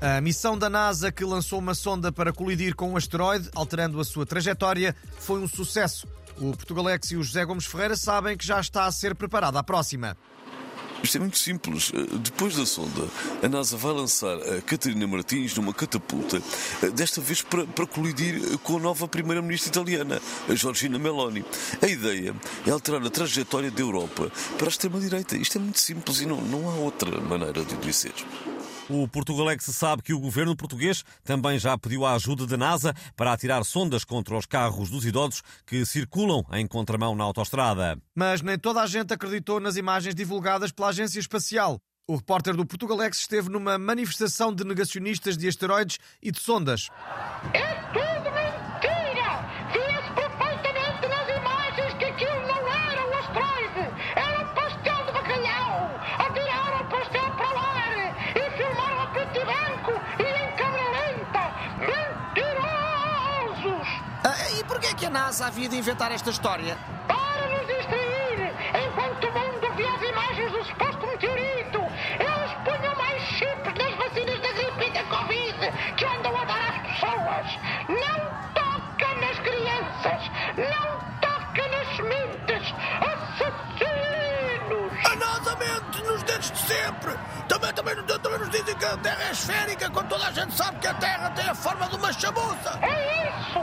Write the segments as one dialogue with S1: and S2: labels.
S1: A missão da NASA, que lançou uma sonda para colidir com um asteroide, alterando a sua trajetória, foi um sucesso. O Portugalex e o José Gomes Ferreira sabem que já está a ser preparada a próxima.
S2: Isto é muito simples. Eh, depois da sonda, a NASA vai lançar a Catarina Martins numa catapulta, eh, desta vez para, para colidir com a nova primeira-ministra italiana, a Giorgina Meloni. A ideia é alterar a trajetória da Europa para a extrema-direita. Isto é muito simples e não, não há outra maneira de dizer.
S3: O Portugalex sabe que o governo português também já pediu a ajuda da NASA para atirar sondas contra os carros dos idosos que circulam em contramão na autostrada.
S1: Mas nem toda a gente acreditou nas imagens divulgadas pela Agência Espacial. O repórter do Portugalex esteve numa manifestação de negacionistas de asteroides e de sondas.
S4: É tudo mentira! Que a
S5: NASA havia de inventar esta história?
S4: Para nos distrair, enquanto o mundo via as imagens do suposto meteorito, eles punham mais chips nas vacinas da gripe e da Covid que andam a dar às pessoas. Não toca nas crianças, não toca nas sementes, assassinos!
S5: A NASA mente nos dedos de sempre! Também, também, também nos dizem que a Terra é esférica, quando toda a gente sabe que a Terra tem a forma de uma chamuça!
S4: É isso,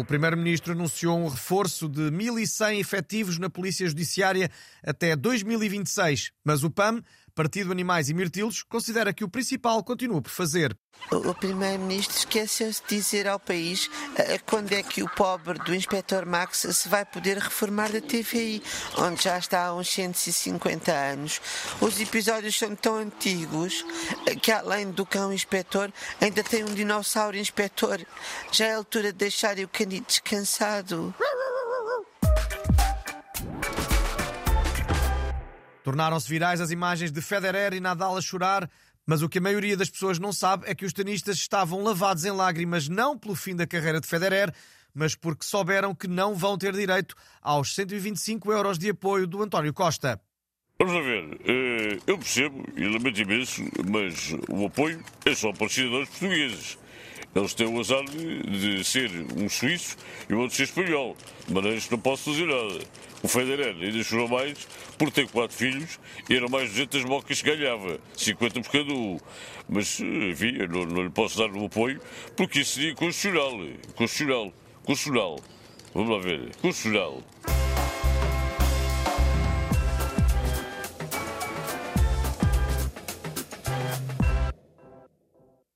S1: O Primeiro-Ministro anunciou um reforço de 1.100 efetivos na Polícia Judiciária até 2026, mas o PAM, Partido Animais e Mirtilos, considera que o principal continua por fazer.
S6: O primeiro-ministro esqueceu-se de dizer ao país eh, quando é que o pobre do Inspector Max se vai poder reformar da TVI, onde já está há uns 150 anos. Os episódios são tão antigos eh, que, além do cão inspetor, ainda tem um dinossauro inspetor. Já é a altura de deixarem o canito descansado.
S1: Tornaram-se virais as imagens de Federer e Nadal a chorar, mas o que a maioria das pessoas não sabe é que os tenistas estavam lavados em lágrimas não pelo fim da carreira de Federer, mas porque souberam que não vão ter direito aos 125 euros de apoio do António Costa.
S7: Vamos ver, eh, eu percebo e lamento imenso, mas o apoio é só para os cidadãos portugueses. Eles têm o azar de, de ser um suíço e o outro ser espanhol. De maneira que não posso fazer nada. O Federer ainda chorou mais por ter quatro filhos e eram mais 200 mocas que ganhava, 50 por cada um. Mas, enfim, eu não, não lhe posso dar o apoio porque isso seria constitucional. Constitucional. Constitucional. Vamos lá ver. Constitucional.